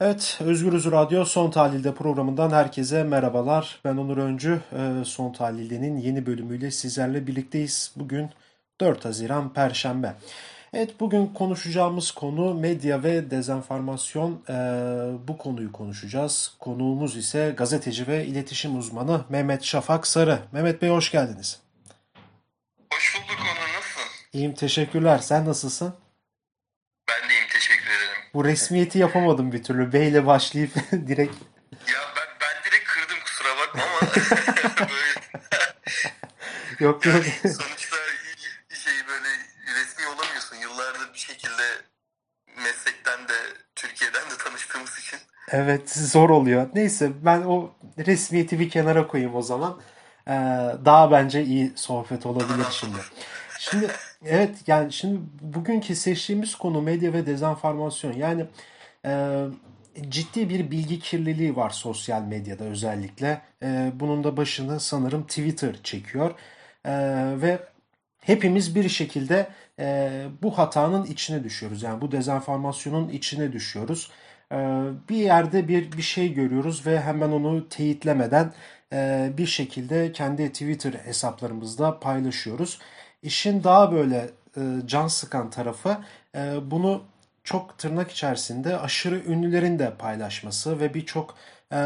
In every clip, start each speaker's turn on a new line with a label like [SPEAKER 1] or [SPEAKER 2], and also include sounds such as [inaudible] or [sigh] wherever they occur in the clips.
[SPEAKER 1] Evet, Özgürüz Radyo Son Tahlil'de programından herkese merhabalar. Ben Onur Öncü. Ee, Son Tahlil'de'nin yeni bölümüyle sizlerle birlikteyiz. Bugün 4 Haziran Perşembe. Evet, bugün konuşacağımız konu medya ve dezenformasyon. Ee, bu konuyu konuşacağız. Konuğumuz ise gazeteci ve iletişim uzmanı Mehmet Şafak Sarı. Mehmet Bey hoş geldiniz.
[SPEAKER 2] Hoş bulduk Onur, nasılsın?
[SPEAKER 1] İyiyim, teşekkürler. Sen nasılsın?
[SPEAKER 2] Ben de iyiyim, teşekkür ederim.
[SPEAKER 1] Bu resmiyeti yapamadım bir türlü. B ile başlayıp [laughs] direkt
[SPEAKER 2] Ya ben, ben direkt kırdım kusura bakma ama [laughs] böyle [laughs]
[SPEAKER 1] yok yok.
[SPEAKER 2] sonuçta şey böyle resmi olamıyorsun. Yıllardır bir şekilde meslekten de Türkiye'den de tanıştığımız için.
[SPEAKER 1] Evet zor oluyor. Neyse ben o resmiyeti bir kenara koyayım o zaman. Ee, daha bence iyi sohbet olabilir şimdi. Şimdi evet yani şimdi bugünkü seçtiğimiz konu medya ve dezenformasyon. Yani e, ciddi bir bilgi kirliliği var sosyal medyada özellikle. E, bunun da başını sanırım Twitter çekiyor. E, ve hepimiz bir şekilde e, bu hatanın içine düşüyoruz. Yani bu dezenformasyonun içine düşüyoruz. E, bir yerde bir bir şey görüyoruz ve hemen onu teyitlemeden e, bir şekilde kendi Twitter hesaplarımızda paylaşıyoruz. İşin daha böyle e, can sıkan tarafı e, bunu çok tırnak içerisinde aşırı ünlülerin de paylaşması ve birçok e,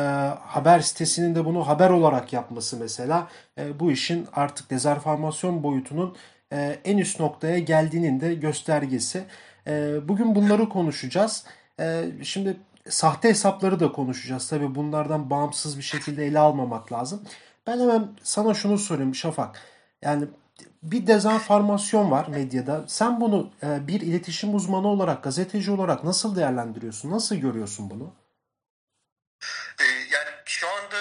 [SPEAKER 1] haber sitesinin de bunu haber olarak yapması mesela e, bu işin artık dezenformasyon boyutunun e, en üst noktaya geldiğinin de göstergesi. E, bugün bunları konuşacağız. E, şimdi sahte hesapları da konuşacağız. Tabii bunlardan bağımsız bir şekilde ele almamak lazım. Ben hemen sana şunu sorayım Şafak. Yani bir dezenformasyon var medyada. Sen bunu e, bir iletişim uzmanı olarak, gazeteci olarak nasıl değerlendiriyorsun? Nasıl görüyorsun bunu?
[SPEAKER 2] Ee, yani şu anda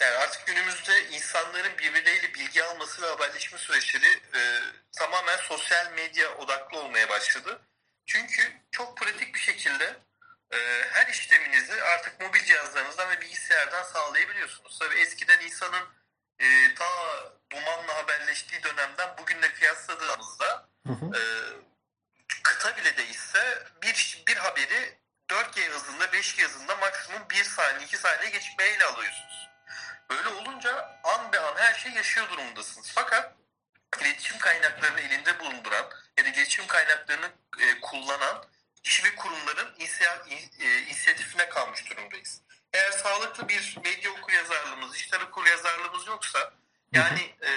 [SPEAKER 2] yani artık günümüzde insanların birbirleriyle bilgi alması ve haberleşme süreçleri e, tamamen sosyal medya odaklı olmaya başladı. Çünkü çok pratik bir şekilde e, her işleminizi artık mobil cihazlarınızdan ve bilgisayardan sağlayabiliyorsunuz. Tabii eskiden insanın e, ta dumanla haberleştiği dönemden bugünle kıyasladığımızda
[SPEAKER 1] Hı hı.
[SPEAKER 2] e, kıta bile değilse bir, bir haberi 4G hızında 5G hızında maksimum 1 saniye 2 saniye mail alıyorsunuz. Böyle olunca an be an her şey yaşıyor durumundasınız. Fakat iletişim kaynaklarını elinde bulunduran ya da iletişim kaynaklarını e, kullanan kişi ve kurumların e, inisiyatifine kalmış durumdayız. Eğer sağlıklı bir medya okuryazarlığımız, dijital okuryazarlığımız yoksa yani e,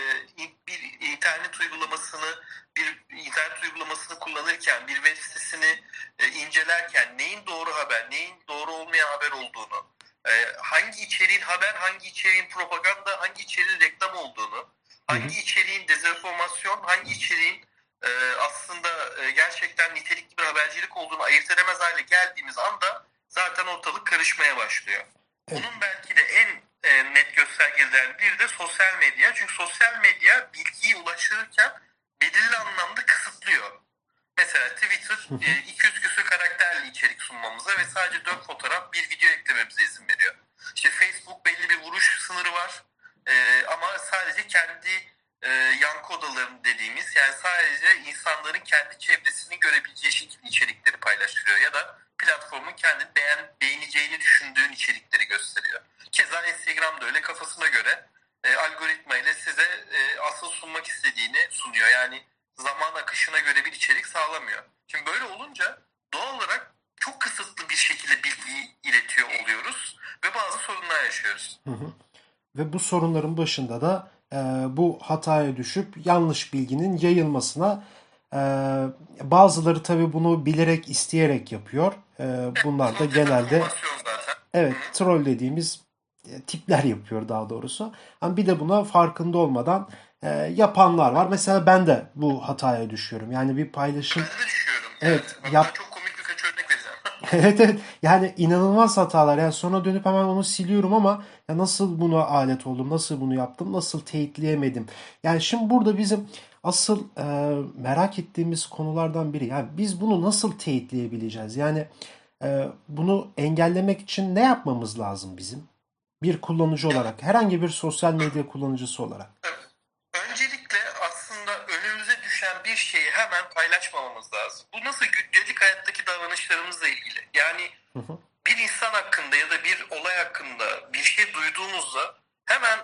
[SPEAKER 2] bir internet uygulamasını bir internet uygulamasını kullanırken bir web sitesini e, incelerken neyin doğru haber, neyin doğru olmayan haber olduğunu, e, hangi içeriğin haber, hangi içeriğin propaganda, hangi içeriğin reklam olduğunu, hangi içeriğin dezenformasyon, hangi içeriğin e, aslında e, gerçekten nitelikli bir habercilik olduğunu ayırt edemez hale geldiğimiz anda karışmaya başlıyor.
[SPEAKER 1] Evet.
[SPEAKER 2] Bunun belki de en e, net göstergelerinden biri de sosyal medya. Çünkü sosyal medya bilgiyi ulaştırırken belirli anlamda kısıtlıyor. Mesela Twitter e, 200 küsur karakterli içerik sunmamıza ve sadece 4 fotoğraf bir video eklememize izin veriyor. İşte Facebook belli bir vuruş sınırı var E, ama sadece kendi e, yankı odalarını dediğimiz yani sadece insanların kendi çevresini görebileceği şekilde içerikleri paylaştırıyor ya da platformun kendini beğen, beğeneceğini düşündüğün içerikleri gösteriyor. Keza Instagram da öyle kafasına göre e, algoritma ile size e, asıl sunmak istediğini sunuyor. Yani zaman akışına göre bir içerik sağlamıyor. Şimdi böyle olunca doğal olarak çok kısıtlı bir şekilde bilgiyi iletiyor oluyoruz ve bazı sorunlar yaşıyoruz.
[SPEAKER 1] Hı hı. Ve bu sorunların başında da e, bu hataya düşüp yanlış bilginin yayılmasına e, bazıları tabii bunu bilerek isteyerek yapıyor. E, bunlar da genelde evet troll dediğimiz tipler yapıyor daha doğrusu. Ama bir de buna farkında olmadan e, yapanlar var. Mesela ben de bu hataya düşüyorum. Yani bir paylaşım
[SPEAKER 2] Ben de düşüyorum.
[SPEAKER 1] Evet, yap-
[SPEAKER 2] çok komik birkaç örnek vereceğim. [laughs]
[SPEAKER 1] Evet evet yani inanılmaz hatalar yani sonra dönüp hemen onu siliyorum ama ya nasıl buna alet oldum nasıl bunu yaptım nasıl teyitleyemedim yani şimdi burada bizim asıl e, merak ettiğimiz konulardan biri yani biz bunu nasıl teyitleyebileceğiz yani e, bunu engellemek için ne yapmamız lazım bizim bir kullanıcı olarak herhangi bir sosyal medya kullanıcısı olarak
[SPEAKER 2] Öncelikle aslında önümüze düşen bir şeyi hemen paylaşmamamız lazım. Bu nasıl gündelik hayattaki davranışlarımızla ilgili. Yani
[SPEAKER 1] Hı hı.
[SPEAKER 2] bir insan hakkında ya da bir olay hakkında bir şey duyduğunuzda hemen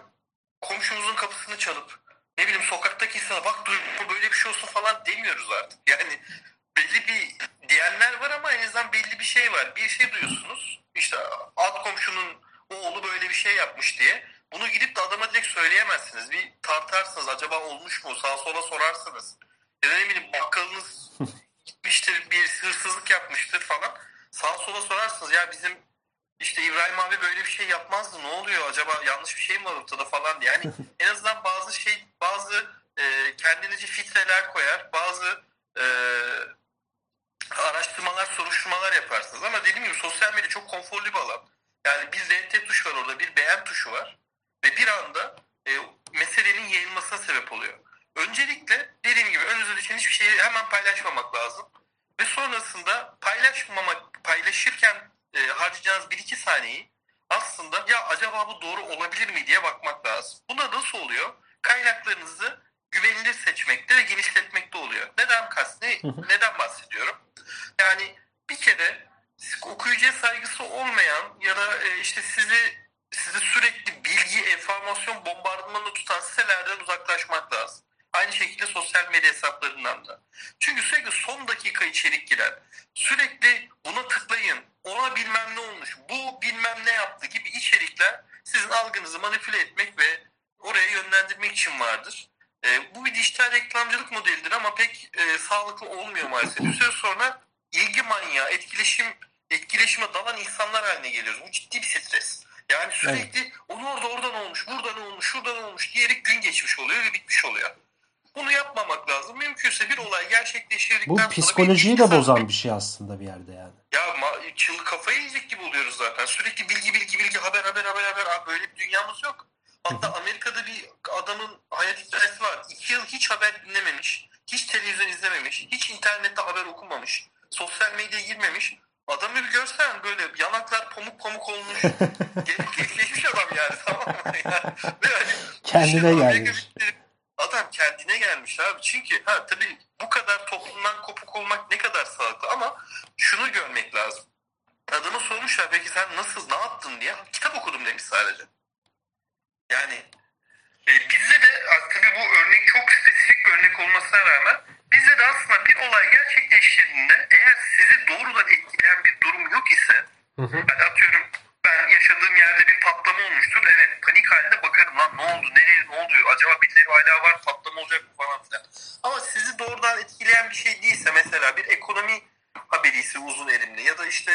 [SPEAKER 2] komşumuzun kapısını çalıp ne bileyim sokaktaki insana bak duydum böyle bir şey olsun falan demiyoruz artık. Yani belli bir diyenler var ama en azından belli bir şey var. Bir şey duyuyorsunuz. İşte alt komşunun oğlu böyle bir şey yapmış diye. Bunu gidip de adama direkt söyleyemezsiniz. Bir tartarsınız. Acaba olmuş mu? Sağa sola sorarsınız. Ya da ne bileyim bakkalınız [laughs] gitmiştir bir hırsızlık yapmıştır falan. Sağa sola sorarsınız. Ya bizim işte İbrahim abi böyle bir şey yapmazdı. Ne oluyor? Acaba yanlış bir şey mi var ortada falan diye. Yani [laughs] en azından bazı şey bazı e, kendinize filtreler koyar. Bazı e, araştırmalar, soruşturmalar yaparsınız. Ama dediğim gibi sosyal medya çok konforlu bir alan. Yani bir RT tuş var orada, bir beğen tuşu var. Ve bir anda e, meselenin yayılmasına sebep oluyor. Öncelikle dediğim gibi önünüze düşen hiçbir şeyi hemen paylaşmamak lazım. Ve sonrasında paylaşmamak, paylaşırken e, harcayacağınız 1-2 saniyeyi aslında ya acaba bu doğru olabilir mi diye bakmak lazım. Buna nasıl oluyor? Kaynaklarınızı güvenilir seçmekte ve genişletmekte oluyor. Neden kast ne, neden bahsediyorum? Yani bir kere okuyucuya saygısı olmayan ya da e, işte sizi sizi sürekli bilgi, enformasyon bombardımanı tutan sitelerden uzaklaşmak lazım. Aynı şekilde sosyal medya hesaplarından da. Çünkü sürekli son dakika içerik giren, sürekli buna tıklayın, ona bilmem ne olmuş, bu bilmem ne yaptı gibi içerikler sizin algınızı manipüle etmek ve oraya yönlendirmek için vardır. E, bu bir dijital reklamcılık modelidir ama pek e, sağlıklı olmuyor maalesef. Bir süre sonra ilgi manyağı, etkileşim etkileşime dalan insanlar haline geliyoruz. Bu ciddi bir stres. Yani sürekli evet. onu orada oradan olmuş, buradan olmuş, şuradan olmuş diyerek gün geçmiş oluyor ve bitmiş oluyor. Bunu yapmamak lazım. Mümkünse bir olay gerçekleştirdikten
[SPEAKER 1] sonra... Bu psikolojiyi de bozan bir şey aslında bir yerde yani.
[SPEAKER 2] Ya çıl kafayı yiyecek gibi oluyoruz zaten. Sürekli bilgi bilgi bilgi haber haber haber haber. Abi böyle bir dünyamız yok. Hatta Amerika'da bir adamın hayat hikayesi var. İki yıl hiç haber dinlememiş. Hiç televizyon izlememiş. Hiç internette haber okumamış. Sosyal medyaya girmemiş. Adamı bir görsen böyle yanaklar pamuk pamuk olmuş. [laughs] Geçmiş adam yani tamam mı? Yani,
[SPEAKER 1] yani, Kendine gelmiş.
[SPEAKER 2] Adam kendine gelmiş abi. Çünkü ha tabii bu kadar toplumdan kopuk olmak ne kadar sağlıklı ama şunu görmek lazım. Adamı sormuşlar peki sen nasıl ne yaptın diye. Kitap okudum demiş sadece. Yani e, bizde de tabii bu örnek çok spesifik bir örnek olmasına rağmen aslında bir olay gerçekleştiğinde eğer sizi doğrudan etkileyen bir durum yok ise hı hı. Yani atıyorum ben yaşadığım yerde bir patlama olmuştur. Evet panik halinde bakarım lan ne oldu nereye ne oluyor acaba birileri hala var patlama olacak mı falan filan. Ama sizi doğrudan etkileyen bir şey değilse mesela bir ekonomi haberisi uzun elimli ya da işte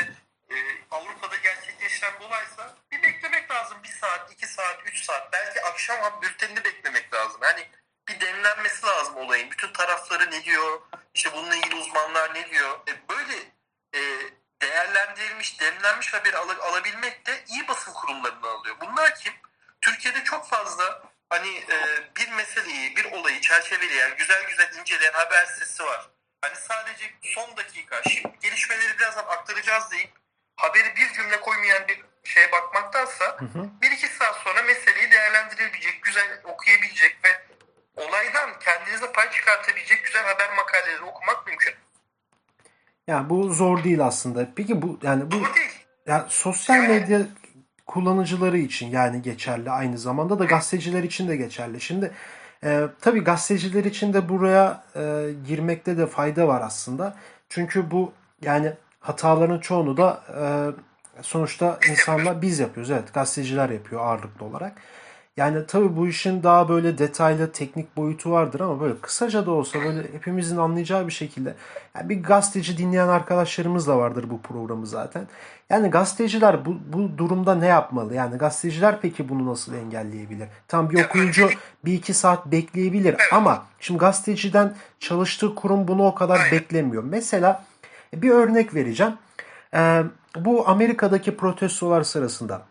[SPEAKER 2] e, Avrupa'da gerçekleşen bir olaysa bir beklemek lazım. Bir saat, iki saat, üç saat belki akşam bültenini beklemek lazım. Yani bir demlenmesi lazım olayın. Bütün tarafları ne diyor? İşte bununla ilgili uzmanlar ne diyor? E, böyle e, değerlendirilmiş, demlenmiş haber al alabilmek de iyi basın kurumlarından alıyor. Bunlar kim? Türkiye'de çok fazla hani e, bir meseleyi, bir olayı çerçeveleyen, güzel güzel inceleyen haber sitesi var. Hani sadece son dakika, şimdi gelişmeleri birazdan aktaracağız deyip haberi bir cümle koymayan bir şeye bakmaktansa hı hı. bir iki saat sonra meseleyi değerlendirebilecek, güzel okuyabilecek ve olaydan kendinize pay çıkartabilecek güzel haber makaleleri okumak mümkün.
[SPEAKER 1] Yani bu zor değil aslında. Peki bu yani bu
[SPEAKER 2] zor değil.
[SPEAKER 1] Yani sosyal yani, medya kullanıcıları için yani geçerli aynı zamanda da gazeteciler için de geçerli. Şimdi e, tabii gazeteciler için de buraya e, girmekte de fayda var aslında. Çünkü bu yani hataların çoğunu da e, sonuçta insanlar biz yapıyoruz. Evet gazeteciler yapıyor ağırlıklı olarak. Yani tabii bu işin daha böyle detaylı teknik boyutu vardır ama böyle kısaca da olsa böyle hepimizin anlayacağı bir şekilde yani bir gazeteci dinleyen arkadaşlarımız da vardır bu programı zaten. Yani gazeteciler bu, bu durumda ne yapmalı? Yani gazeteciler peki bunu nasıl engelleyebilir? Tam bir okuyucu bir iki saat bekleyebilir ama şimdi gazeteciden çalıştığı kurum bunu o kadar beklemiyor. Mesela bir örnek vereceğim. Ee, bu Amerika'daki protestolar sırasında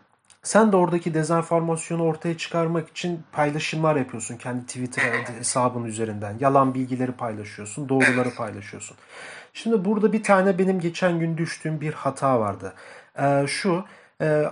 [SPEAKER 1] sen de oradaki dezenformasyonu ortaya çıkarmak için paylaşımlar yapıyorsun kendi Twitter [laughs] hesabın üzerinden. Yalan bilgileri paylaşıyorsun, doğruları paylaşıyorsun. Şimdi burada bir tane benim geçen gün düştüğüm bir hata vardı. Ee, şu, e,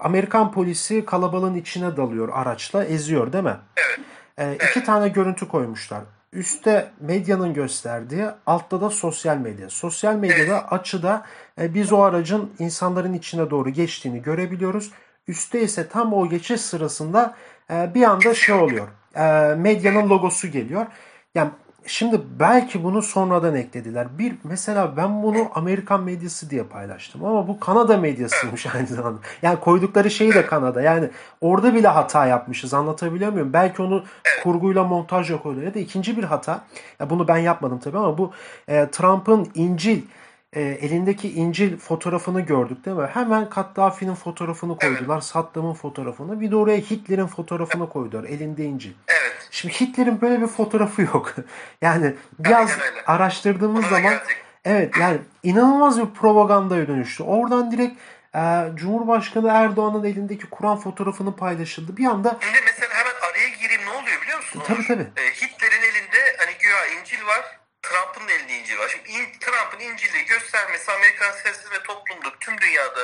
[SPEAKER 1] Amerikan polisi kalabalığın içine dalıyor araçla, eziyor değil mi?
[SPEAKER 2] Evet.
[SPEAKER 1] Ee, iki tane görüntü koymuşlar. Üstte medyanın gösterdiği, altta da sosyal medya. Sosyal medyada açıda e, biz o aracın insanların içine doğru geçtiğini görebiliyoruz. Üstte ise tam o geçiş sırasında e, bir anda şey oluyor. E, medyanın logosu geliyor. Yani Şimdi belki bunu sonradan eklediler. Bir mesela ben bunu Amerikan medyası diye paylaştım ama bu Kanada medyasıymış [laughs] aynı zamanda. Yani koydukları şey de Kanada. Yani orada bile hata yapmışız. Anlatabiliyor muyum? Belki onu kurguyla montajla koydular. Ya da ikinci bir hata. Ya bunu ben yapmadım tabii ama bu e, Trump'ın İncil e, elindeki İncil fotoğrafını gördük değil mi? Hemen Kaddafi'nin fotoğrafını koydular. Saddam'ın fotoğrafını. Bir de oraya Hitler'in fotoğrafını koydular. Elinde İncil.
[SPEAKER 2] Evet.
[SPEAKER 1] Şimdi Hitler'in böyle bir fotoğrafı yok. [laughs] yani biraz araştırdığımız zaman
[SPEAKER 2] gelecek.
[SPEAKER 1] evet yani inanılmaz bir propagandaya dönüştü. Oradan direkt e, Cumhurbaşkanı Erdoğan'ın elindeki Kur'an fotoğrafını paylaşıldı. Bir anda
[SPEAKER 2] Şimdi mesela hemen araya gireyim ne oluyor biliyor musun?
[SPEAKER 1] tabii tabii.
[SPEAKER 2] Ee, Hitler'in elinde hani güya İncil var. Trump'ın elinde İncil var. Şimdi in- Trump'ın İncil'i göstermesi Amerikan siyaseti ve toplumda tüm dünyada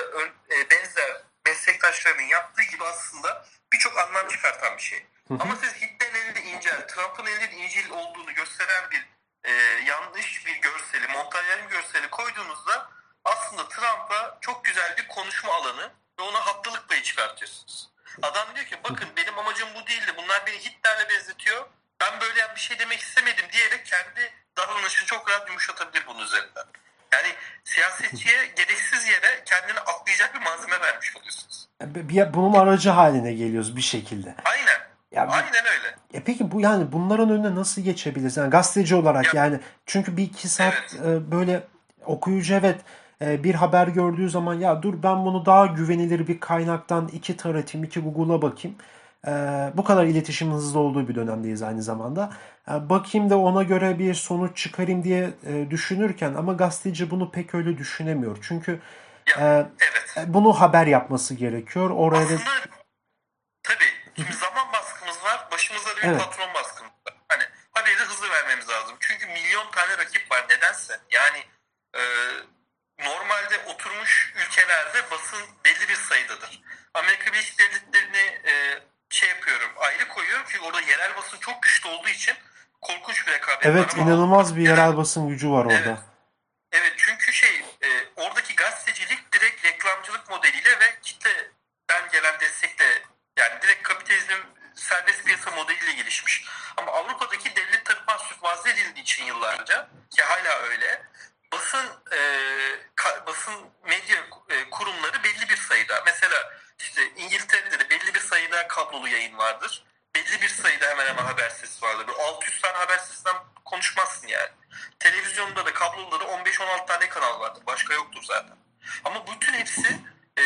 [SPEAKER 2] e, benzer meslektaşlarının yaptığı gibi aslında birçok anlam çıkartan bir şey. Ama siz Hitler'in İncil, Trump'ın elinde İncil olduğunu gösteren bir e, yanlış bir görseli, montajlı bir görseli koyduğunuzda aslında Trump'a çok güzel bir konuşma alanı ve ona haklılık payı çıkartıyorsunuz. Adam diyor ki bakın benim amacım bu değildi. Bunlar beni Hitler'le benzetiyor. Ben böyle bir şey demek istemedim diyerek kendi davranışını çok rahat yumuşatabilir bunun üzerinden. Yani siyasetçiye gereksiz yere kendini atlayacak bir malzeme vermiş oluyorsunuz.
[SPEAKER 1] Bir, bunun aracı haline geliyoruz bir şekilde.
[SPEAKER 2] Aynen.
[SPEAKER 1] Ya bu-
[SPEAKER 2] Aynen
[SPEAKER 1] peki bu yani bunların önüne nasıl geçebiliriz? Yani gazeteci olarak
[SPEAKER 2] Ya-
[SPEAKER 1] yani çünkü bir iki saat e, böyle okuyucu evet e, bir haber gördüğü zaman ya dur ben bunu daha güvenilir bir kaynaktan iki taratayım, iki Google'a bakayım. E, bu kadar iletişimin hızlı olduğu bir dönemdeyiz aynı zamanda. E, bakayım da ona göre bir sonuç çıkarayım diye e, düşünürken ama gazeteci bunu pek öyle düşünemiyor. Çünkü
[SPEAKER 2] Ya,
[SPEAKER 1] e,
[SPEAKER 2] evet.
[SPEAKER 1] e, bunu haber yapması gerekiyor. Oraya da
[SPEAKER 2] Aslında tabii şimdi zaman. Başımızda da bir
[SPEAKER 1] Evet.
[SPEAKER 2] patron baskımız var. Hani haberi hızlı vermemiz lazım. Çünkü milyon tane rakip var. Nedense. Yani e, normalde oturmuş ülkelerde basın belli bir sayıdadır. Amerika Birleşik Devletleri'ni e, şey yapıyorum ayrı koyuyorum. Çünkü orada yerel basın çok güçlü olduğu için korkunç bir rekabet var.
[SPEAKER 1] evet inanılmaz bir
[SPEAKER 2] yerel
[SPEAKER 1] basın gücü var orada.
[SPEAKER 2] Evet. Evet çünkü şey e, oradaki gazetecilik direkt reklamcılık modeliyle ve kitleden gelen destekle yani direkt kapitalizmin serbest piyasa gelişmiş. Ama Avrupa'daki devlet tarafından sübvanse edildiği için yıllarca ki hala öyle basın e, ka- basın medya e, kurumları belli bir sayıda. Mesela işte İngiltere'de de belli bir sayıda kablolu yayın vardır. Belli bir sayıda hemen hemen haber sitesi vardır. Böyle 600 tane haber sitesinden konuşmazsın yani. Televizyonda da kabloda da 15-16 tane kanal vardır. Başka yoktur zaten. Ama bütün hepsi e,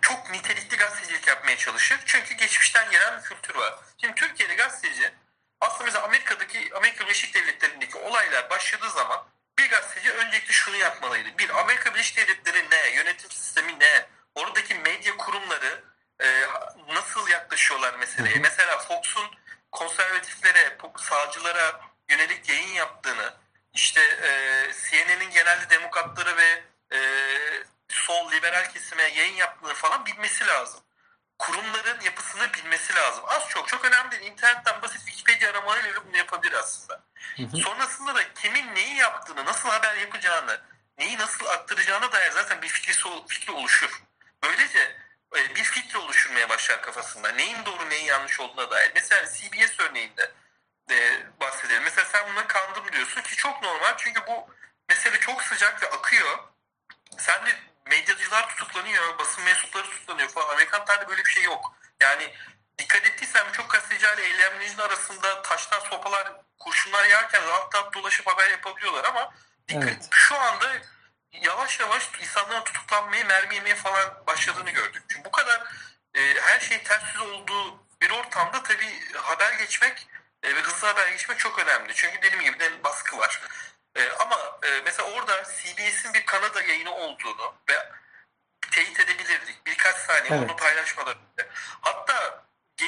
[SPEAKER 2] çok nitelikli gazetecilik yapmaya çalışır. Çünkü geçmişten gelen bir kültür var. Şimdi Türkiye'de gazeteci aslında mesela Amerika'daki Amerika Birleşik Devletleri'ndeki olaylar başladığı zaman bir gazeteci öncelikle şunu yapmalıydı. Bir, Amerika Birleşik Devletleri ne? Yönetim sistemi ne? Oradaki medya kurumları e, nasıl yaklaşıyorlar meseleye? Mesela Fox'un konservatiflere, sağcılara yönelik yayın yaptığını, işte e, CNN'in genelde demokratları ve e, sol liberal kesime yayın yaptığını falan bilmesi lazım. Kurumların yapısını bilmesi lazım. Az çok çok önemli değil. İnternetten basit Wikipedia aramalarıyla bunu yapabilir aslında. Sonrasında da kimin neyi yaptığını, nasıl haber yapacağını, neyi nasıl aktaracağına dair zaten bir fikri, fikri oluşur. Böylece e, bir filtre oluşturmaya başlar kafasında. Neyin doğru neyin yanlış olduğuna dair. Mesela CBS örneğinde e, bahsedelim. Mesela sen buna kandım diyorsun ki çok normal. Çünkü bu mesele çok sıcak ve akıyor. Sen de medyacılar tutuklanıyor, basın mensupları tutuklanıyor falan. Amerikan tarihinde böyle bir şey yok. Yani dikkat ettiysen birçok gazetecilerle eylemcilerin arasında taşlar, sopalar, kurşunlar yağarken rahat rahat dolaşıp haber yapabiliyorlar ama dikkat,
[SPEAKER 1] Evet.
[SPEAKER 2] şu anda yavaş yavaş insanların tutuklanmaya, mermi yemeye falan başladığını gördük. Çünkü bu kadar e, her şeyin ters yüz olduğu bir ortamda tabii haber geçmek e, ve hızlı haber geçmek çok önemli. Çünkü dediğim gibi de baskı var. E, ama e, mesela orada CBS'in bir Kanada yayını olduğunu ve teyit edebilirdik. Birkaç saniye
[SPEAKER 1] Evet.
[SPEAKER 2] onu paylaşmadan önce. Hatta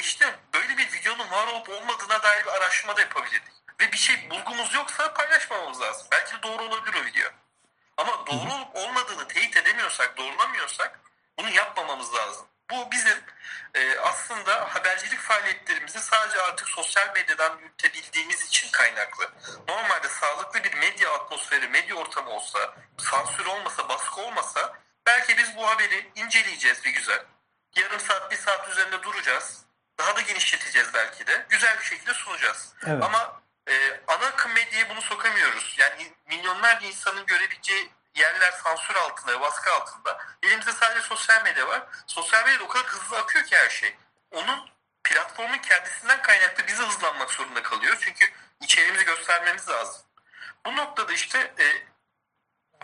[SPEAKER 2] geçti böyle bir videonun var olup olmadığına dair bir araştırma da yapabilirdik. Ve bir şey bulgumuz yoksa paylaşmamamız lazım. Belki de doğru olabilir o video. Ama doğru olup olmadığını teyit edemiyorsak, doğrulamıyorsak bunu yapmamamız lazım. Bu bizim e, aslında habercilik faaliyetlerimizi sadece artık sosyal medyadan yürütebildiğimiz için kaynaklı. Normalde sağlıklı bir medya atmosferi, medya ortamı olsa, sansür olmasa, baskı olmasa belki biz bu haberi inceleyeceğiz bir güzel. Yarım saat, bir saat üzerinde duracağız. Daha da genişleteceğiz belki de. Güzel bir şekilde sunacağız.
[SPEAKER 1] Evet.
[SPEAKER 2] Ama e, ana akım medyaya bunu sokamıyoruz. Yani milyonlarca insanın görebileceği yerler sansür altında, baskı altında. Elimizde sadece sosyal medya var. Sosyal medyada o kadar hızlı akıyor ki her şey. Onun platformun kendisinden kaynaklı bizi hızlanmak zorunda kalıyor. Çünkü içeriğimizi göstermemiz lazım. Bu noktada işte e,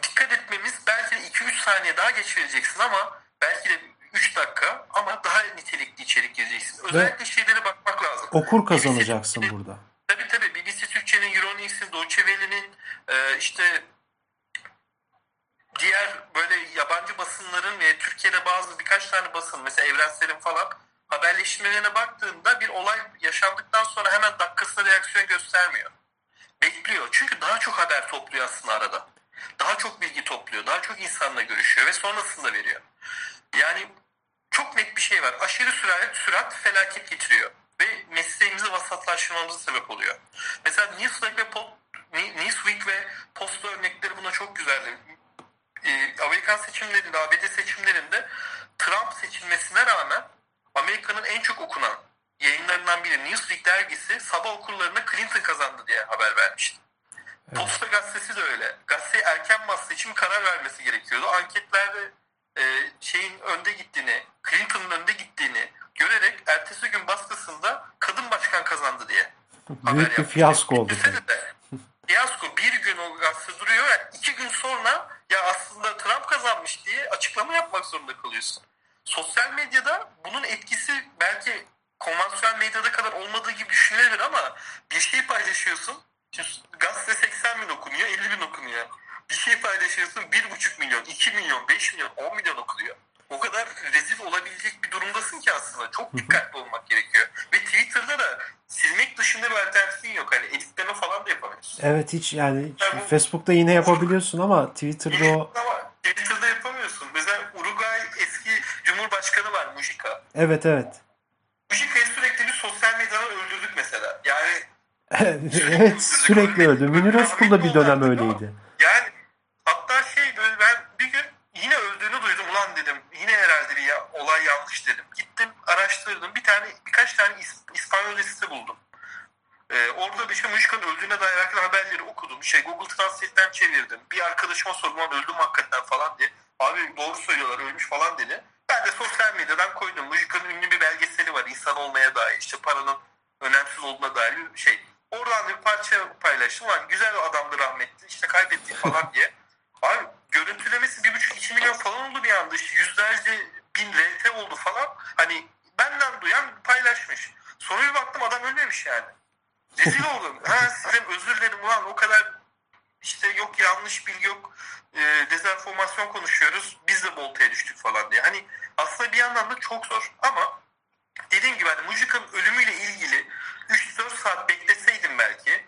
[SPEAKER 2] dikkat etmemiz belki de 2-3 saniye daha geç vereceksin ama belki de 3 dakika ama daha nitelikli içerik gireceksin. Özellikle şeylere bakmak lazım.
[SPEAKER 1] Okur kazanacaksın
[SPEAKER 2] BBC
[SPEAKER 1] burada.
[SPEAKER 2] Tabii tabii BBC Türkçe'nin, Euronews'in, Deutsche Welle'nin e, işte diğer böyle yabancı basınların ve Türkiye'de bazı birkaç tane basın mesela Evrensel'in falan haberleşmelerine baktığında bir olay yaşandıktan sonra hemen dakikasına reaksiyon göstermiyor. Bekliyor. Çünkü daha çok haber topluyor aslında arada. Daha çok bilgi topluyor. Daha çok insanla görüşüyor ve sonrasında veriyor. Yani çok net bir şey var. Aşırı sürat, sürat felaket getiriyor. Ve mesleğimizi vasatlaştırmamıza sebep oluyor. Mesela Newsweek ve, Pop, Newsweek ve Post örnekleri buna çok güzeldi. Ee, Amerikan seçimlerinde, ABD seçimlerinde Trump seçilmesine rağmen Amerika'nın en çok okunan yayınlarından biri Newsweek dergisi sabah okurlarına Clinton kazandı diye haber vermişti. Posta gazetesi de öyle. Gazete erken bastı için karar vermesi gerekiyordu. Anketlerde e, şeyin önde gittiğini, Clinton'ın önde gittiğini görerek ertesi gün baskısında kadın başkan kazandı diye
[SPEAKER 1] Büyük bir fiyasko oldu.
[SPEAKER 2] De, fiyasko bir gün o gazete duruyor iki gün sonra ya aslında Trump kazanmış diye açıklama yapmak zorunda kalıyorsun. Sosyal medyada bunun etkisi belki konvansiyonel medyada kadar olmadığı gibi düşünülebilir ama bir şey paylaşıyorsun. Şimdi gazete 80 bin okunuyor, 50 bin okunuyor. Bir şey paylaşıyorsun 1,5 milyon, 2 milyon, 5 milyon, 10 milyon okunuyor. O kadar rezil olabilecek bir durumdasın ki aslında. Çok dikkatli olmak gerekiyor. Ve Twitter'da da silmek dışında bir alternatifin yok. Hani editleme falan da yapamıyorsun.
[SPEAKER 1] Evet hiç yani hiç- Facebook'ta yine yapabiliyorsun ama Twitter'da o [laughs]
[SPEAKER 2] Ama Twitter'da yapamıyorsun. Mesela Uruguay eski Cumhurbaşkanı var Mujica.
[SPEAKER 1] evet evet.
[SPEAKER 2] Mujica'yı sürekli bir sosyal medyadan öldürdük mesela. Yani [laughs]
[SPEAKER 1] evet sürekli öldü. Münir Özkul da bir dönem öyleydi.
[SPEAKER 2] Yani hatta şey böyle ben bir gün yine öldüğünü duydum ulan dedim. Yine herhalde bir ya, olay yanlış dedim. Gittim araştırdım. Bir tane birkaç tane İs- Site buldum. Ee, orada şey Muşika'nın öldüğüne dair haberleri okudum. Şey Google Translate'ten çevirdim. Bir arkadaşıma sordum öldüm hakikaten falan diye. Abi doğru söylüyorlar ölmüş falan dedi. Ben de sosyal medyadan koydum. Muşika'nın ünlü bir belgeseli var. insan olmaya dair. işte paranın önemsiz olduğuna dair bir şey. Oradan da bir parça paylaştım. Lan güzel adamdı rahmetli. işte kaybettik falan diye. Abi görüntülemesi bir buçuk iki milyon falan oldu bir anda. İşte yüzlerce bin RT oldu falan. Hani benden duyan paylaşmış. Sonra bir baktım adam ölmemiş yani. Rezil [laughs] oldum. Ha sizden özür dilerim ulan o kadar işte yok yanlış bilgi yok e, dezenformasyon konuşuyoruz. Biz de voltaya düştük falan diye. Hani aslında bir yandan da çok zor ama dediğim gibi hani Mujika'nın ölümüyle ilgili 3-4 saat bekleseydim belki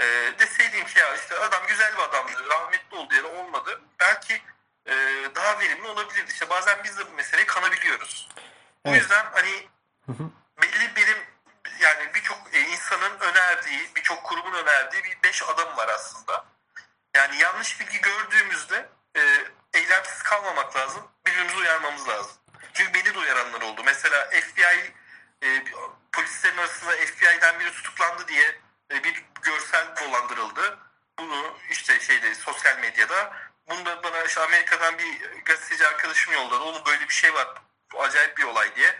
[SPEAKER 2] e, deseydim ki ya işte adam güzel bir adamdı rahmetli oldu ya da olmadı belki e, daha verimli olabilirdi. İşte bazen biz de bu meseleyi kanabiliyoruz. O
[SPEAKER 1] Evet.
[SPEAKER 2] yüzden hani belli birim yani birçok e, insanın önerdiği, birçok kurumun önerdiği bir beş adım var aslında. Yani yanlış bilgi gördüğümüzde e, eylemsiz kalmamak lazım. Birbirimizi uyarmamız lazım. Çünkü beni de uyaranlar oldu. Mesela FBI e, polislerin arasında FBI'den biri tutuklandı diye e, bir görsel dolandırıldı. Bunu işte şeyde sosyal medyada. Bunda bana işte Amerika'dan bir gazeteci arkadaşım yolladı. Onun böyle bir şey var. Acayip bir olay diye.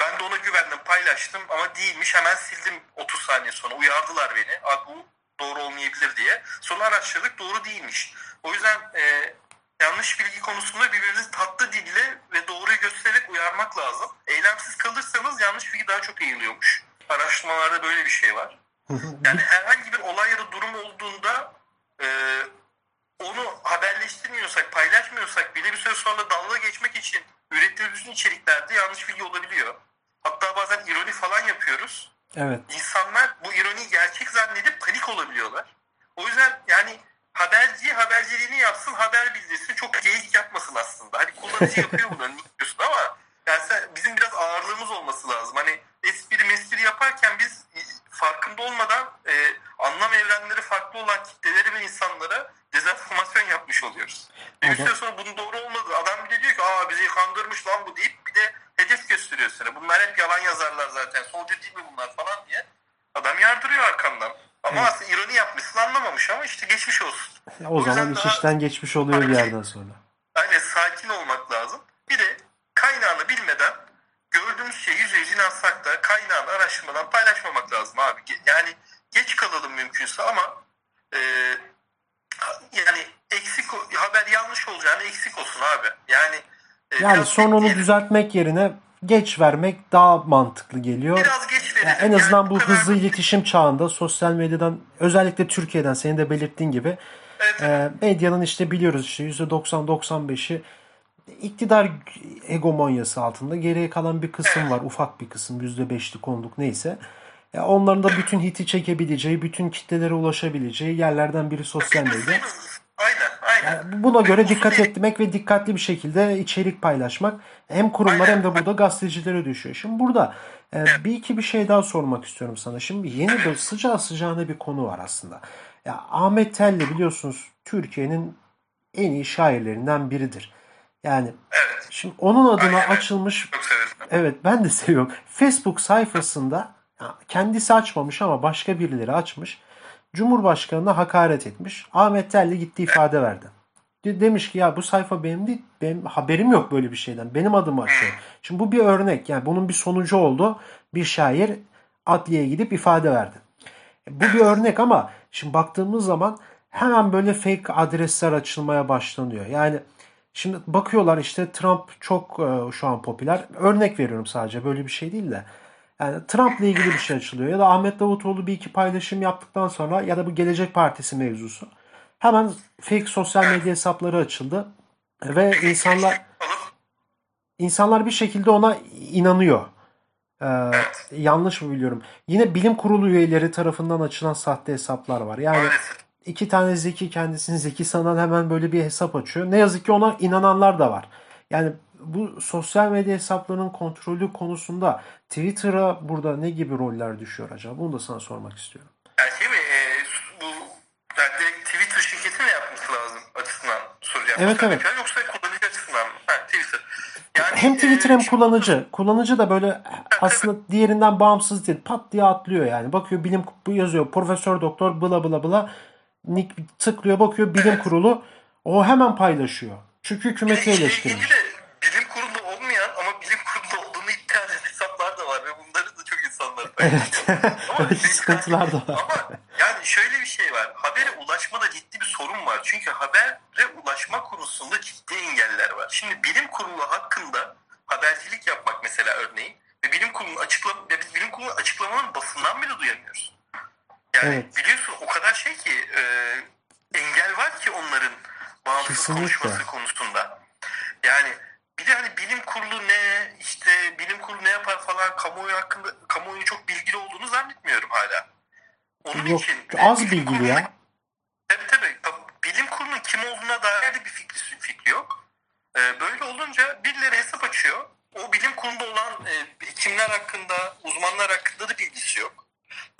[SPEAKER 2] Ben de ona güvendim paylaştım ama değilmiş hemen sildim 30 saniye sonra uyardılar beni. Abi bu doğru olmayabilir diye. Sonra araştırdık doğru değilmiş. O yüzden e, yanlış bilgi konusunda birbirinizi tatlı dille ve doğruyu göstererek uyarmak lazım. Eylemsiz kalırsanız yanlış bilgi daha çok yayılıyormuş. Araştırmalarda böyle bir şey var. Yani herhangi bir olay ya da durum olduğunda e, onu haberleştirmiyorsak, paylaşmıyorsak bile bir süre sonra dalga geçmek için ürettiğimiz içeriklerde yanlış bilgi olabiliyor. Hatta bazen ironi falan yapıyoruz.
[SPEAKER 1] Evet.
[SPEAKER 2] İnsanlar bu ironiyi gerçek zannedip panik olabiliyorlar. O yüzden yani haberci haberciliğini yapsın, haber bildirsin. Çok geyik yapmasın aslında. Hani kullanıcı [laughs] yapıyor bunu diyorsun ama yani sen, bizim biraz ağırlığımız olması lazım. Hani espri mespri yaparken biz farkında olmadan e, anlam evrenleri farklı olan kitleleri ve insanlara dezenformasyon yapmış oluyoruz. Bir süre sonra bunun doğru olmadı. Adam bir de diyor ki aa bizi kandırmış lan bu deyip bir de hedef gösteriyor sana. Bunlar hep yalan yazarlar zaten. Solcu değil mi bunlar falan diye. Adam yardırıyor arkandan. Ama evet. aslında ironi yapmışsın anlamamış ama işte geçmiş olsun.
[SPEAKER 1] O,
[SPEAKER 2] o
[SPEAKER 1] zaman iş işten geçmiş oluyor bir yerden sonra.
[SPEAKER 2] Yani
[SPEAKER 1] sonra onu düzeltmek yerine geç vermek daha mantıklı geliyor.
[SPEAKER 2] biraz geç verelim.
[SPEAKER 1] Ya en azından
[SPEAKER 2] Yani
[SPEAKER 1] bu
[SPEAKER 2] kadar-
[SPEAKER 1] hızlı iletişim çağında sosyal medyadan özellikle Türkiye'den senin de belirttiğin gibi
[SPEAKER 2] Evet,
[SPEAKER 1] e, medyanın işte biliyoruz işte %90-95'i iktidar egomonyası altında. Geriye kalan bir kısım var. Ufak bir kısım. %5'lik onluk neyse. Ya onların da bütün hiti çekebileceği, bütün kitlelere ulaşabileceği yerlerden biri sosyal medya. Yani buna göre dikkat etmek ve dikkatli bir şekilde içerik paylaşmak hem kurumlar hem de burada gazetecilere düşüyor. Şimdi burada e, bir iki bir şey daha sormak istiyorum sana. Şimdi yeni böyle sıcağı sıcağına bir konu var aslında. Ya Ahmet Telli biliyorsunuz Türkiye'nin en iyi şairlerinden biridir. Yani
[SPEAKER 2] Evet.
[SPEAKER 1] şimdi onun adına
[SPEAKER 2] Aynen.
[SPEAKER 1] açılmış. Evet ben de seviyorum. Facebook sayfasında kendisi açmamış ama başka birileri açmış. Cumhurbaşkanına hakaret etmiş. Ahmet Telli gitti ifade verdi. De- Demiş ki ya bu sayfa benim değil. Benim haberim yok böyle bir şeyden. Benim adımı açıyor. Şimdi bu bir örnek. Yani bunun bir sonucu oldu. Bir şair adliyeye gidip ifade verdi. E, Bu bir örnek ama şimdi baktığımız zaman hemen böyle fake adresler açılmaya başlanıyor. Yani şimdi bakıyorlar işte Trump çok e, şu an popüler. Örnek veriyorum sadece böyle bir şey değil de. Yani Trump'la ilgili bir şey açılıyor ya da Ahmet Davutoğlu bir iki paylaşım yaptıktan sonra ya da bu Gelecek Partisi mevzusu. Hemen fake sosyal medya hesapları açıldı ve insanlar insanlar bir şekilde ona inanıyor. Ee, yanlış mı biliyorum? Yine bilim kurulu üyeleri tarafından açılan sahte hesaplar var. Yani iki tane zeki kendisini zeki sanan hemen böyle bir hesap açıyor. Ne yazık ki ona inananlar da var. Yani bu sosyal medya hesaplarının kontrolü konusunda Twitter'a burada ne gibi roller düşüyor acaba? Bunu da sana sormak istiyorum.
[SPEAKER 2] Yani şey mi e, bu yani direkt Twitter şirketi mi yapması lazım açısından soracağım.
[SPEAKER 1] Evet, evet.
[SPEAKER 2] medya Yoksa kullanıcı açısından mı? Ha, Twitter. Yani,
[SPEAKER 1] Hem Twitter
[SPEAKER 2] e,
[SPEAKER 1] hem kullanıcı. Kullanıcı da böyle aslında diğerinden bağımsız değil. Pat diye atlıyor yani. Bakıyor bilim bu yazıyor. Profesör doktor bla bla bla. Nick tıklıyor bakıyor bilim kurulu. O hemen paylaşıyor. Çünkü hükümeti
[SPEAKER 2] Şeyle
[SPEAKER 1] eleştirmiş.
[SPEAKER 2] ilgili de bilim kurulu olmayan ama bilim kurulu olduğunu iddia eden hesaplar da var ve bunları da çok insanlar paylaşıyor.
[SPEAKER 1] Evet. Öyle sıkıntılar da var.
[SPEAKER 2] Ama yani şöyle bir şey var. Habere ulaşmada ciddi bir sorun var. Çünkü habere ulaşma konusunda ciddi engeller var. Şimdi bilim kurulu hakkında habercilik yapmak mesela örneğin ve bilim kurulunun açıklama ve biz bilim kurulunun açıklamanın basından bile duyamıyoruz. Yani
[SPEAKER 1] Evet.
[SPEAKER 2] biliyorsun o kadar şey ki e, engel var ki onların bağımsız
[SPEAKER 1] Kesinlikle.
[SPEAKER 2] konuşması konusunda. Yani bir de hani bilim kurulu ne işte bilim kurulu ne yapar falan kamuoyu hakkında kamuoyu çok bilgili olduğunu zannetmiyorum hala. Onun
[SPEAKER 1] Yok
[SPEAKER 2] için
[SPEAKER 1] az bilgili ya.
[SPEAKER 2] Tabii tabii. Bilim kurulunun kim olduğuna dair de bir fikri, fikri yok. Ee, böyle olunca birileri hesap açıyor. O bilim kurulunda olan e, hekimler hakkında, uzmanlar hakkında da bilgisi yok.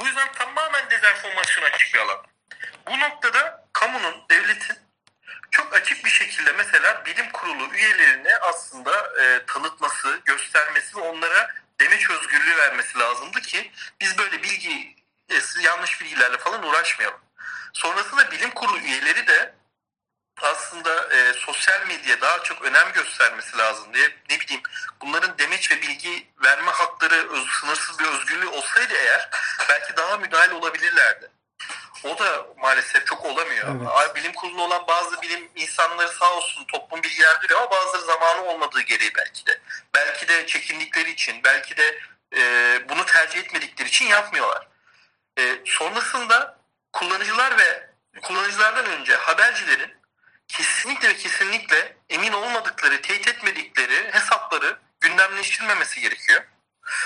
[SPEAKER 2] Bu yüzden tamamen dezenformasyon açık bir alan. Bu noktada kamunun, devletin çok açık bir şekilde mesela bilim kurulu üyelerine aslında e, tanıtması, göstermesi ve onlara demeç özgürlüğü vermesi lazımdı ki biz böyle bilgi, e, yanlış bilgilerle falan uğraşmayalım. Sonrasında bilim kurulu üyeleri de aslında e, sosyal medyaya daha çok önem göstermesi lazım diye ne bileyim bunların demeç ve bilgi verme hakları öz, sınırsız bir özgürlüğü olsaydı eğer belki daha müdahale olabilirlerdi. O da maalesef çok olamıyor.
[SPEAKER 1] Evet.
[SPEAKER 2] Bilim kurulu olan bazı bilim insanları sağ olsun toplum bilgilendiriyor ama bazıları zamanı olmadığı gereği belki de. Belki de çekindikleri için, belki de e, bunu tercih etmedikleri için yapmıyorlar. E, sonrasında kullanıcılar ve kullanıcılardan önce habercilerin kesinlikle ve kesinlikle emin olmadıkları, teyit etmedikleri hesapları gündemleştirmemesi gerekiyor.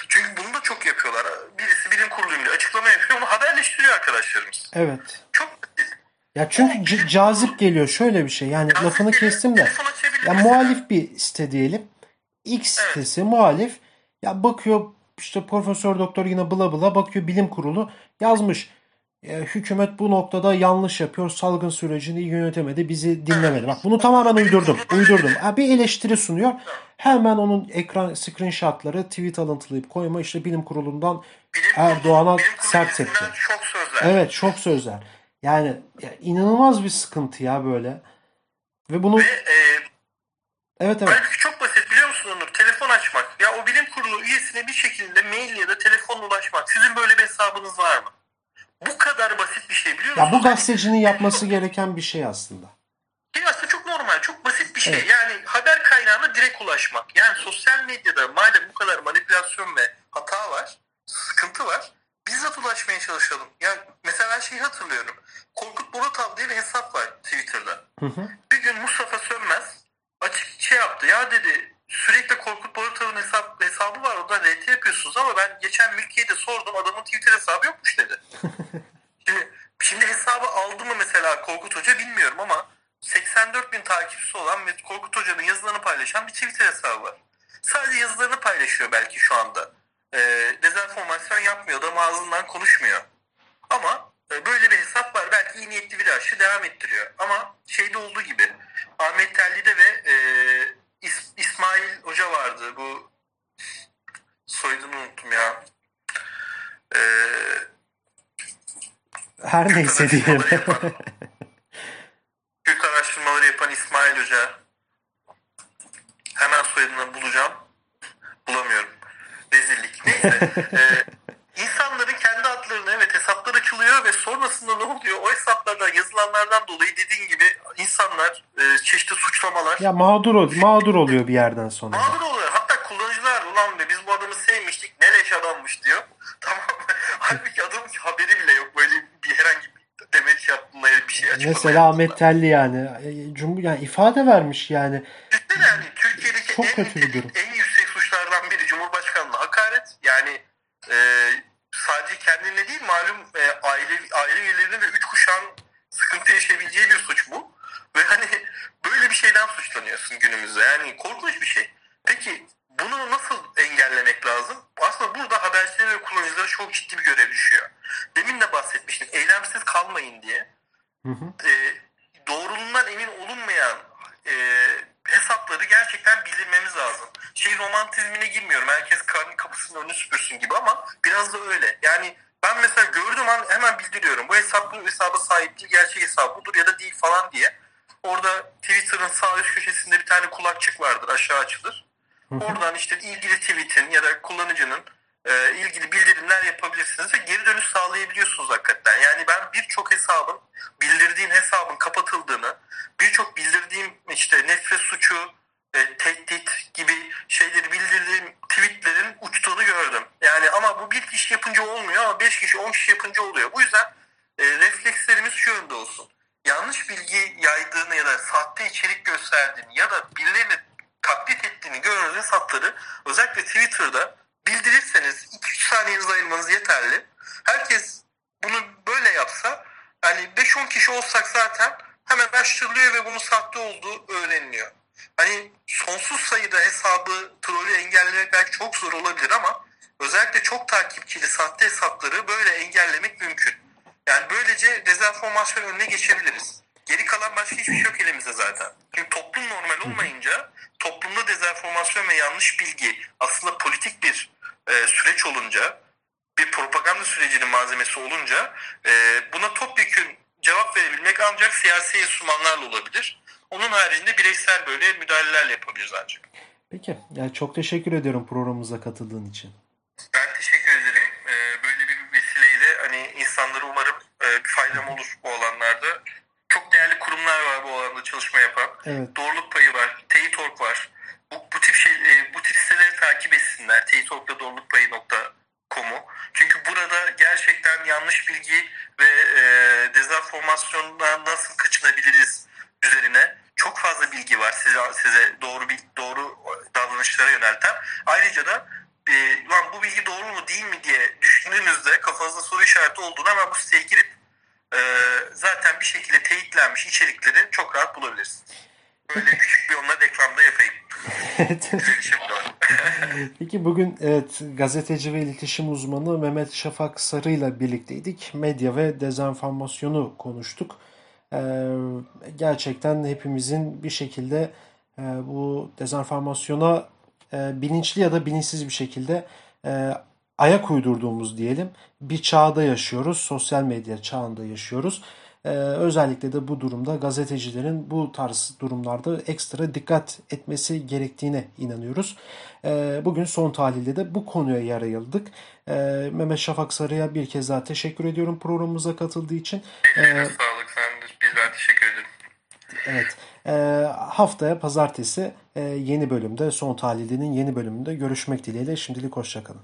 [SPEAKER 2] Çünkü bunu da çok yapıyorlar. Birisi bilim kuruluyla açıklama yapıyor, onu haberleştiriyor arkadaşlarımız.
[SPEAKER 1] Evet.
[SPEAKER 2] Çok basit.
[SPEAKER 1] Ya çünkü c- cazip geliyor şöyle bir şey. Yani lafını kestim de. Ya muhalif bir site diyelim. X
[SPEAKER 2] Evet.
[SPEAKER 1] sitesi muhalif. Ya bakıyor işte profesör doktor yine bla bla bakıyor bilim kurulu yazmış. E, hükümet bu noktada yanlış yapıyor. Salgın sürecini iyi yönetemedi. Bizi dinlemedi. Bak bunu tamamen uydurdum. Uydurdum. Ha, bir eleştiri sunuyor. Hemen onun ekran screenshotları tweet alıntılayıp koyma işte bilim kurulundan
[SPEAKER 2] Bilim
[SPEAKER 1] Erdoğan'a
[SPEAKER 2] bilim
[SPEAKER 1] sert tepki.
[SPEAKER 2] Çok sözler.
[SPEAKER 1] Evet çok sözler. Yani ya, inanılmaz bir sıkıntı ya böyle. Ve bunu
[SPEAKER 2] Ve e,
[SPEAKER 1] evet evet.
[SPEAKER 2] halbuki çok basit biliyor musun Onur? Telefon açmak. Ya o bilim kurulu üyesine bir şekilde mail ya da telefonla ulaşmak. Sizin böyle bir hesabınız var mı? Bu kadar basit bir şey biliyor musun?
[SPEAKER 1] Ya bu gazetecinin yapması gereken bir şey aslında.
[SPEAKER 2] Şey aslında çok normal, çok basit bir şey.
[SPEAKER 1] Evet.
[SPEAKER 2] Yani haber kaynağına direkt ulaşmak. Yani sosyal medyada madem bu kadar manipülasyon ve hata var, sıkıntı var, bizzat ulaşmaya çalışalım. Yani mesela ben şeyi hatırlıyorum. Korkut Bolatav diye bir hesap var Twitter'da.
[SPEAKER 1] Hı hı.
[SPEAKER 2] Bir gün Mustafa Sönmez açık şey yaptı. Ya dedi sürekli Korkut Boratav'ın hesap, hesabı var orada RT yapıyorsunuz ama ben geçen Mülkiye'de sordum adamın Twitter hesabı yokmuş dedi. [laughs] Şimdi, şimdi hesabı aldı mı mesela Korkut Hoca bilmiyorum ama 84 bin takipçisi olan ve Korkut Hoca'nın yazılarını paylaşan bir Twitter hesabı var. Sadece yazılarını paylaşıyor belki şu anda. Ee, dezenformasyon yapmıyor, adam ağzından konuşmuyor. Ama e, böyle bir hesap var. Belki iyi niyetli bir aşı devam ettiriyor. Ama şeyde olduğu gibi Ahmet Telli'de ve e, İs- İsmail Hoca vardı. Bu soyadını unuttum ya. Eee
[SPEAKER 1] Her neyse diyelim.
[SPEAKER 2] yapan, Türk araştırmaları yapan İsmail Hoca. Hemen soyadını bulacağım. Bulamıyorum. Rezillik. Neyse. Ee, [laughs] insanların kendi adlarına evet hesaplar açılıyor ve sonrasında ne oluyor? O hesaplardan yazılanlardan dolayı dediğin gibi insanlar e, çeşitli suçlamalar
[SPEAKER 1] ya mağdur ol- mağdur oluyor bir yerden sonra.
[SPEAKER 2] mağdur oluyor. Hatta kullanıcılar ulan be biz bu adamı sevmiştik ne leş adammış diyor. [laughs] Tamam mı? Halbuki adamın haberi bile yok. Böyle bir herhangi bir demeç yaptığında bir şey açıklama
[SPEAKER 1] Mesela
[SPEAKER 2] yaptığında.
[SPEAKER 1] Ahmet Telli yani e, Cumhur yani ifade vermiş yani.
[SPEAKER 2] Düşünsene yani Türkiye'deki
[SPEAKER 1] Çok
[SPEAKER 2] en,
[SPEAKER 1] kötü bir durum.
[SPEAKER 2] en yüksek suçlardan biri Cumhurbaşkanı'na hakaret. Yani e, sadece kendine değil malum e, aile aile üyelerinin ve üç kuşağın sıkıntı yaşayabileceği bir suç bu. Ve hani böyle bir suçlanıyorsun günümüzde. Yani korkunç bir şey. Peki bunu nasıl engellemek lazım? Aslında burada habercilere ve kullanıcılara çok ciddi bir görev düşüyor. Demin de bahsetmiştim. Eylemsiz kalmayın diye
[SPEAKER 1] Hı hı.
[SPEAKER 2] e, doğruluğundan emin olunmayan e, hesapları gerçekten bildirmemiz lazım. Şey romantizmine girmiyorum. Herkes karnı kapısının önünü süpürsün gibi ama biraz da öyle. Yani ben mesela gördüğüm an hemen bildiriyorum. Bu hesap bu hesaba sahip değil, gerçek hesap budur ya da değil falan diye. Orada Twitter'ın sağ üst köşesinde bir tane kulakçık vardır aşağı açılır. Oradan işte ilgili tweet'in ya da kullanıcının e, ilgili bildirimler yapabilirsiniz ve geri dönüş sağlayabiliyorsunuz hakikaten. Yani ben birçok hesabın bildirdiğim hesabın kapatıldığını, birçok bildirdiğim işte nefret suçu, e, tehdit gibi şeyleri bildirdiğim tweetlerin uçtuğunu gördüm. Yani ama bu bir kişi yapınca olmuyor ama beş kişi on kişi yapınca oluyor. Bu yüzden e, reflekslerimiz şu yönde olsun. Yanlış bilgi yaydığını ya da sahte içerik gösterdiğini ya da birilerini taklit ettiğini gördüğünüz hesapları özellikle Twitter'da bildirirseniz 2-3 saniyenizi ayırmanız yeterli. Herkes bunu böyle yapsa yani 5-10 kişi olsak zaten hemen araştırılıyor ve bunun sahte olduğu öğreniliyor. Hani sonsuz sayıda hesabı trolü engellemek belki çok zor olabilir ama özellikle çok takipçili sahte hesapları böyle engellemek mümkün. Yani böylece dezenformasyon önüne geçebiliriz. Geri kalan başka hiçbir şey yok elimizde zaten. Çünkü toplum normal olmayınca toplumda dezenformasyon ve yanlış bilgi aslında politik bir e, süreç olunca bir propaganda sürecinin malzemesi olunca e, buna topyekün cevap verebilmek ancak siyasi enstrümanlarla olabilir. Onun haricinde bireysel böyle müdahalelerle yapabiliriz ancak.
[SPEAKER 1] Peki. Yani çok teşekkür ediyorum programımıza katıldığın için.
[SPEAKER 2] Ben teşekkür ederim. Ee, böyle bir insanlara umarım e, bir faydam olur bu alanlarda. Çok değerli kurumlar var bu alanda çalışma yapan.
[SPEAKER 1] Evet.
[SPEAKER 2] Doğruluk payı var, Teyit.org var. Bu, bu tip şey, e, bu tip siteleri takip etsinler. Teyit.org doğrulukpayı.com'u. Çünkü burada gerçekten yanlış bilgi ve e, dezenformasyondan nasıl kaçınabiliriz üzerine çok fazla bilgi var size size doğru doğru davranışlara yönelten. Ayrıca da e, lan bu bilgi doğru mu değil mi diye düşündüğünüzde kafanızda soru işareti olduğunu hemen bu siteye girip e, zaten bir şekilde teyitlenmiş içerikleri çok rahat bulabilirsiniz. Böyle küçük bir onunla reklamda yapayım.
[SPEAKER 1] Evet.
[SPEAKER 2] Var. [laughs]
[SPEAKER 1] Peki bugün evet gazeteci ve iletişim uzmanı Mehmet Şafak Sarı ile birlikteydik. Medya ve dezenformasyonu konuştuk. Ee, gerçekten hepimizin bir şekilde e, bu dezenformasyona e, bilinçli ya da bilinçsiz bir şekilde e, ayak uydurduğumuz diyelim bir çağda yaşıyoruz. Sosyal medya çağında yaşıyoruz. Ee, özellikle de bu durumda gazetecilerin bu tarz durumlarda ekstra dikkat etmesi gerektiğine inanıyoruz. Ee, bugün son tahlilde de bu konuya yer ayırdık. Ee, Mehmet Şafak Sarı'ya bir kez daha teşekkür ediyorum programımıza katıldığı için.
[SPEAKER 2] Ellerine sağlık. Sen de bizler teşekkür ederim.
[SPEAKER 1] Evet. Ee, haftaya pazartesi e, yeni bölümde son tahlilinin yeni bölümünde görüşmek dileğiyle şimdilik hoşçakalın.